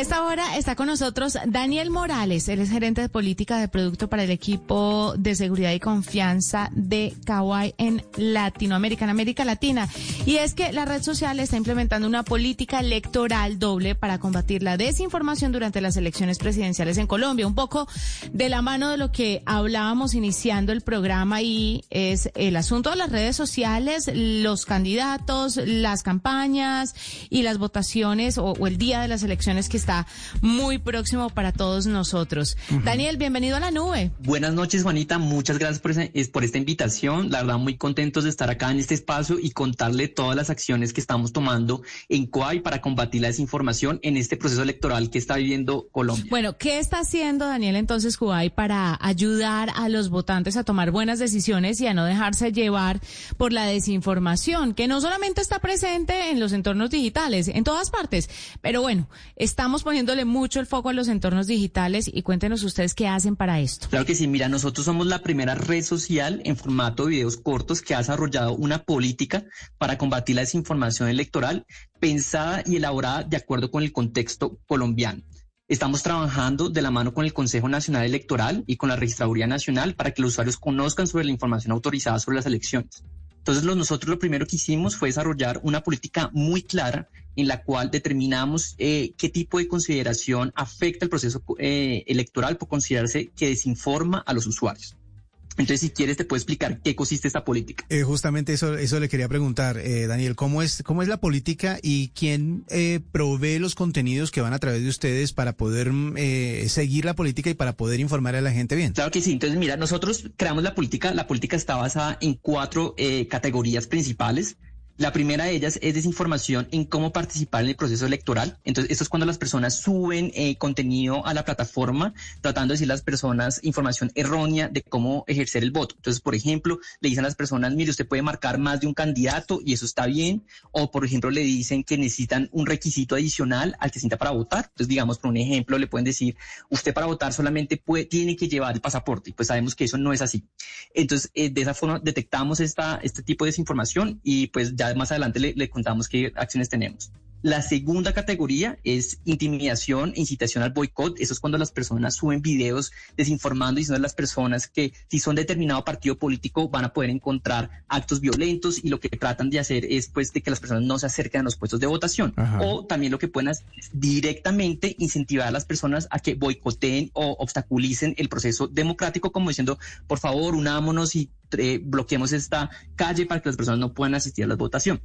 Esta hora está con nosotros Daniel Morales, él es gerente de política de producto para el equipo de seguridad y confianza de Kawaii en Latinoamérica, en América Latina. Y es que la red social está implementando una política electoral doble para combatir la desinformación durante las elecciones presidenciales en Colombia. Un poco de la mano de lo que hablábamos iniciando el programa y es el asunto de las redes sociales, los candidatos, las campañas y las votaciones o, o el día de las elecciones que está muy próximo para todos nosotros. Daniel, bienvenido a la nube. Buenas noches, Juanita. Muchas gracias por, ese, por esta invitación. La verdad, muy contentos de estar acá en este espacio y contarle todas las acciones que estamos tomando en COAI para combatir la desinformación en este proceso electoral que está viviendo Colombia. Bueno, ¿qué está haciendo Daniel entonces COAI para ayudar a los votantes a tomar buenas decisiones y a no dejarse llevar por la desinformación, que no solamente está presente en los entornos digitales, en todas partes, pero bueno, estamos estamos poniéndole mucho el foco a los entornos digitales y cuéntenos ustedes qué hacen para esto. Claro que sí, mira, nosotros somos la primera red social en formato de videos cortos que ha desarrollado una política para combatir la desinformación electoral pensada y elaborada de acuerdo con el contexto colombiano. Estamos trabajando de la mano con el Consejo Nacional Electoral y con la Registraduría Nacional para que los usuarios conozcan sobre la información autorizada sobre las elecciones. Entonces, nosotros lo primero que hicimos fue desarrollar una política muy clara en la cual determinamos eh, qué tipo de consideración afecta el proceso eh, electoral por considerarse que desinforma a los usuarios. Entonces, si quieres, te puedo explicar qué consiste esta política. Eh, justamente eso, eso le quería preguntar, eh, Daniel, ¿cómo es, ¿cómo es la política y quién eh, provee los contenidos que van a través de ustedes para poder mm, eh, seguir la política y para poder informar a la gente bien? Claro que sí. Entonces, mira, nosotros creamos la política. La política está basada en cuatro categorías principales. La primera de ellas es desinformación en cómo participar en el proceso electoral. Entonces, esto es cuando las personas suben eh, contenido a la plataforma, tratando de decir a las personas información errónea de cómo ejercer el voto. Entonces, por ejemplo, le dicen a las personas, mire, usted puede marcar más de un candidato y eso está bien. O, por ejemplo, le dicen que necesitan un requisito adicional al que sienta para votar. Entonces, digamos, por un ejemplo, le pueden decir, usted para votar solamente puede, tiene que llevar el pasaporte. Pues sabemos que eso no es así. Entonces, eh, de esa forma detectamos esta, este tipo de desinformación y pues ya más adelante le, contamos qué acciones tenemos. La segunda categoría es intimidación e incitación al boicot. Eso es cuando las personas suben videos desinformando y diciendo a las personas que si son determinado partido político van a poder encontrar actos violentos y lo que tratan de hacer es pues de que las personas no se acerquen a los puestos de votación. Ajá. O también lo que pueden hacer es directamente incentivar a las personas a que boicoteen o obstaculicen el proceso democrático como diciendo, por favor, unámonos y eh, bloqueemos esta calle para que las personas no puedan asistir a la votación.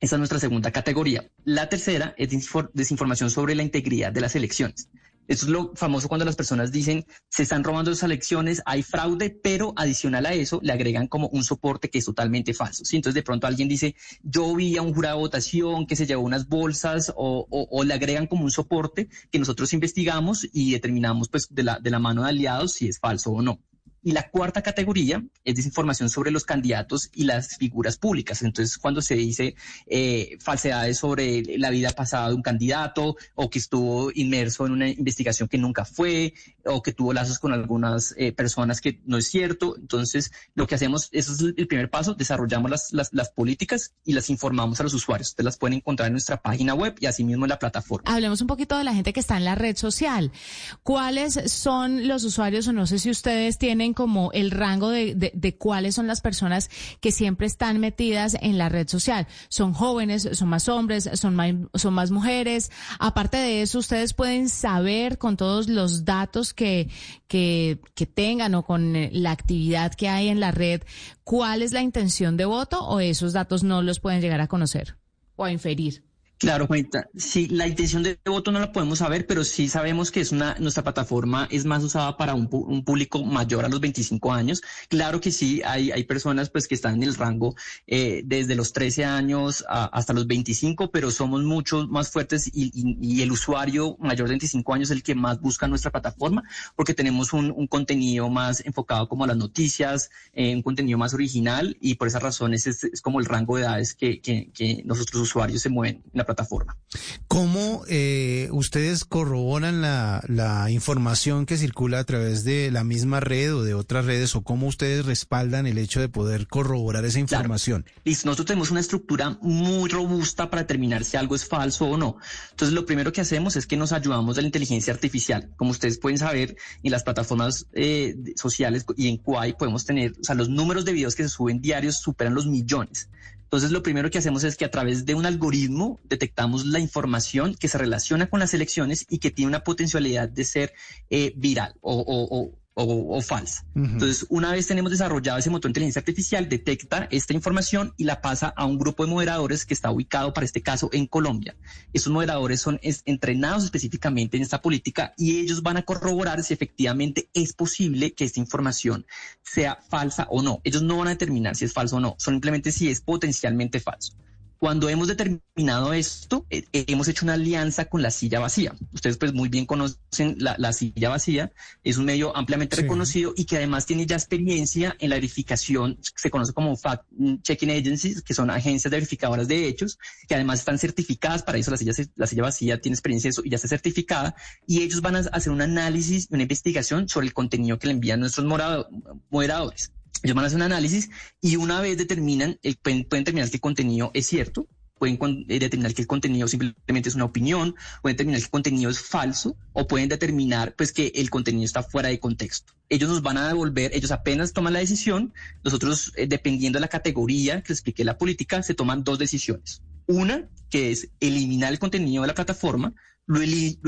Esa es nuestra segunda categoría. La tercera es desinformación sobre la integridad de las elecciones. Eso es lo famoso cuando las personas dicen se están robando las elecciones, hay fraude, pero adicional a eso le agregan como un soporte que es totalmente falso. Entonces de pronto alguien dice yo vi a un jurado de votación que se llevó unas bolsas o, o, o, le agregan como un soporte que nosotros investigamos y determinamos pues de la, de la mano de aliados si es falso o no. Y la cuarta categoría es desinformación sobre los candidatos y las figuras públicas. Entonces, cuando se dice eh, falsedades sobre la vida pasada de un candidato o que estuvo inmerso en una investigación que nunca fue o que tuvo lazos con algunas eh, personas que no es cierto. Entonces, lo que hacemos, eso es el primer paso, desarrollamos las, las, políticas y las informamos a los usuarios. Ustedes las pueden encontrar en nuestra página web y asimismo en la plataforma. Hablemos un poquito de la gente que está en la red social. ¿Cuáles son los usuarios o no sé si ustedes tienen como el rango de, de, cuáles son las personas que siempre están metidas en la red social. Son jóvenes, son más hombres, son son más mujeres. Aparte de eso, ustedes pueden saber con todos los datos que, que, que tengan o con la actividad que hay en la red cuál es la intención de voto o esos datos no los pueden llegar a conocer o a inferir. Claro, Juanita. Sí, la intención de voto no la podemos saber, pero sí sabemos que es una, nuestra plataforma es más usada para un, un público mayor a los 25 años. Claro que sí, hay, hay personas pues que están en el rango eh, desde los 13 años hasta los 25, pero somos mucho más fuertes y, el usuario mayor de 25 años es el que más busca nuestra plataforma porque tenemos un, contenido más enfocado como a las noticias, eh, un contenido más original y por esas razones es, como el rango de edades que, que, que usuarios se mueven plataforma. ¿Cómo eh, ustedes corroboran la, la información que circula a través de la misma red o de otras redes o cómo ustedes respaldan el hecho de poder corroborar esa información? Listo, nosotros tenemos una estructura muy robusta para determinar si algo es falso o no. Entonces, lo primero que hacemos es que nos ayudamos de la inteligencia artificial. Como ustedes pueden saber, en las plataformas eh, sociales y en Quai podemos tener, o sea, los números de videos que se suben diarios superan los millones. Entonces, lo primero que hacemos es que a través de un algoritmo detectamos la información que se relaciona con las elecciones y que tiene una potencialidad de ser eh, viral o, o, o, falsa. Entonces, una vez tenemos desarrollado ese motor de inteligencia artificial, detecta esta información y la pasa a un grupo de moderadores que está ubicado para este caso en Colombia. Esos moderadores son entrenados específicamente en esta política y ellos van a corroborar si efectivamente es posible que esta información sea falsa o no. Ellos no van a determinar si es falso o no, simplemente si es potencialmente falso. Cuando hemos determinado esto, eh, eh, hemos hecho una alianza con la silla vacía. Ustedes pues muy bien conocen la, silla vacía, es un medio ampliamente reconocido y que además tiene ya experiencia en la verificación, se conoce como fact-checking agencies, que son agencias verificadoras de hechos, que además están certificadas. Para eso, la silla, la silla vacía tiene experiencia en eso y ya está certificada, y ellos van a hacer un análisis, una investigación sobre el contenido que le envían nuestros moderadores. Ellos van a hacer un análisis y una vez determinan, eh, pueden, determinar que el contenido es cierto, pueden eh, determinar que el contenido simplemente es una opinión, pueden determinar que el contenido es falso o pueden determinar pues que el contenido está fuera de contexto. Ellos nos van a devolver, ellos apenas toman la decisión, nosotros eh, dependiendo de la categoría que les expliqué la política, se toman dos decisiones. Una, que es eliminar el contenido de la plataforma, lo,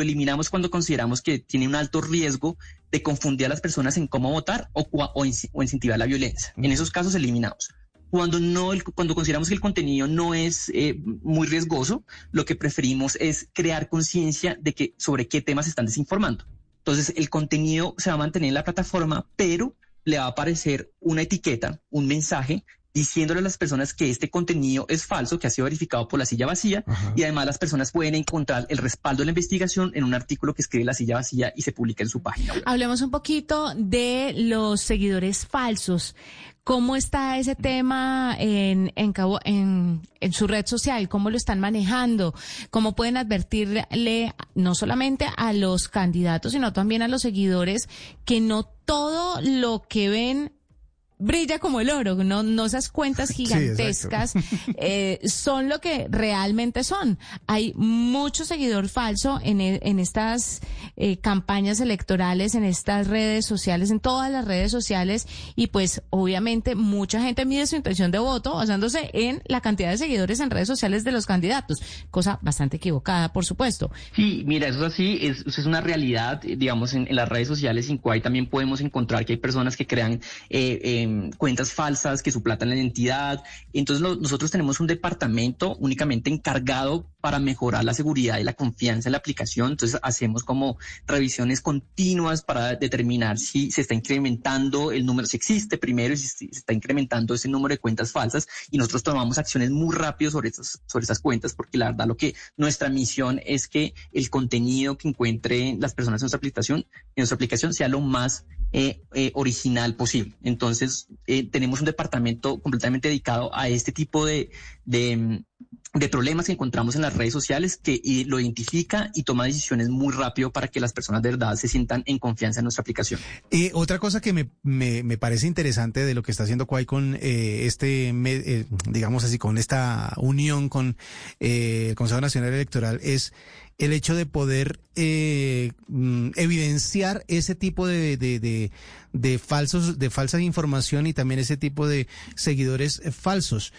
eliminamos cuando consideramos que tiene un alto riesgo de confundir a las personas en cómo votar o, o, incentivar la violencia. En esos casos eliminamos. Cuando no, cuando consideramos que el contenido no es eh, muy riesgoso, lo que preferimos es crear conciencia de que sobre qué temas están desinformando. Entonces, el contenido se va a mantener en la plataforma, pero le va a aparecer una etiqueta, un mensaje diciéndole a las personas que este contenido es falso, que ha sido verificado por la silla vacía, y además las personas pueden encontrar el respaldo de la investigación en un artículo que escribe la silla vacía y se publica en su página Hablemos un poquito de los seguidores falsos. ¿Cómo está ese tema en, en, en, en, su red social? ¿Cómo lo están manejando? ¿Cómo pueden advertirle no solamente a los candidatos, sino también a los seguidores que no todo lo que ven brilla como el oro, no, no esas cuentas gigantescas eh, son lo que realmente son. Hay mucho seguidor falso en, e, en estas eh, campañas electorales, en estas redes sociales, en todas las redes sociales y pues obviamente mucha gente mide su intención de voto basándose en la cantidad de seguidores en redes sociales de los candidatos, cosa bastante equivocada, por supuesto. Sí, mira, eso es así, es, es una realidad, digamos, en, las redes sociales, en Cuay también podemos encontrar que hay personas que crean eh, cuentas falsas que suplatan la identidad. Entonces nosotros tenemos un departamento únicamente encargado para mejorar la seguridad y la confianza en la aplicación. Entonces hacemos como revisiones continuas para determinar si se está incrementando el número, si existe primero, si se está incrementando ese número de cuentas falsas y nosotros tomamos acciones muy rápido sobre esas, sobre esas cuentas porque la verdad lo que nuestra misión es que el contenido que encuentren las personas en nuestra aplicación, en nuestra aplicación sea lo más eh, eh, original posible. Entonces, eh, tenemos un departamento completamente dedicado a este tipo de, de, problemas que encontramos en las redes sociales que lo identifica y toma decisiones muy rápido para que las personas de verdad se sientan en confianza en nuestra aplicación. Y otra cosa que me, me, me, parece interesante de lo que está haciendo Quay con este, digamos así, con esta unión con el Consejo Nacional Electoral es el hecho de poder eh, mm, evidenciar ese tipo de, de, de, falsos, de falsa información y también ese tipo de seguidores eh, falsos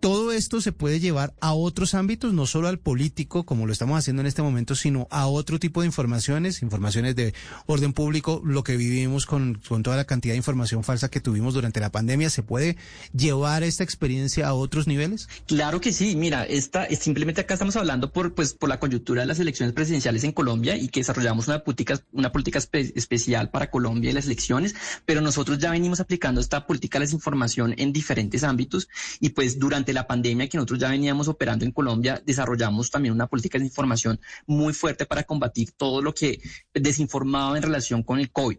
todo esto se puede llevar a otros ámbitos, no solo al político, como lo estamos haciendo en este momento, sino a otro tipo de informaciones, informaciones de orden público, lo que vivimos con, con toda la cantidad de información falsa que tuvimos durante la pandemia. ¿Se puede llevar esta experiencia a otros niveles? Claro que sí. Mira, esta, simplemente acá estamos hablando por, pues, por la coyuntura de las elecciones presidenciales en Colombia y que desarrollamos una política, una política especial para Colombia y las elecciones, pero nosotros ya venimos aplicando esta política de desinformación en diferentes ámbitos y pues durante la pandemia que nosotros ya veníamos operando en Colombia, desarrollamos también una política de información muy fuerte para combatir todo lo que desinformaba en relación con el COVID.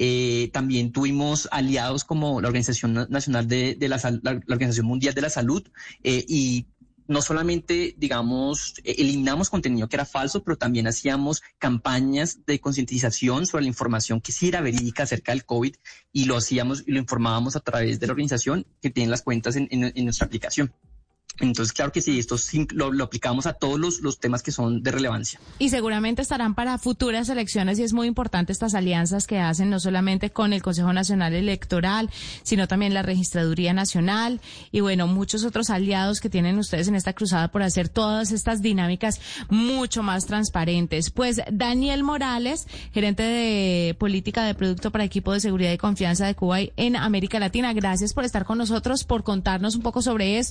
Eh, también tuvimos aliados como la Organización Nacional de, la, la, Organización Mundial de la Salud eh, y no solamente, digamos, e, eliminamos contenido que era falso, pero también hacíamos campañas de concientización sobre la información que sí era verídica acerca del COVID y lo hacíamos y lo informábamos a través de la organización que tiene las cuentas en nuestra aplicación. Entonces, claro que sí, esto lo, lo aplicamos a todos los, temas que son de relevancia. Y seguramente estarán para futuras elecciones y es muy importante estas alianzas que hacen no solamente con el Consejo Nacional Electoral, sino también la Registraduría Nacional y bueno, muchos otros aliados que tienen ustedes en esta cruzada por hacer todas estas dinámicas mucho más transparentes. Pues Daniel Morales, gerente de política de producto para equipo de seguridad y confianza de Cuba en América Latina, gracias por estar con nosotros, por contarnos un poco sobre esto.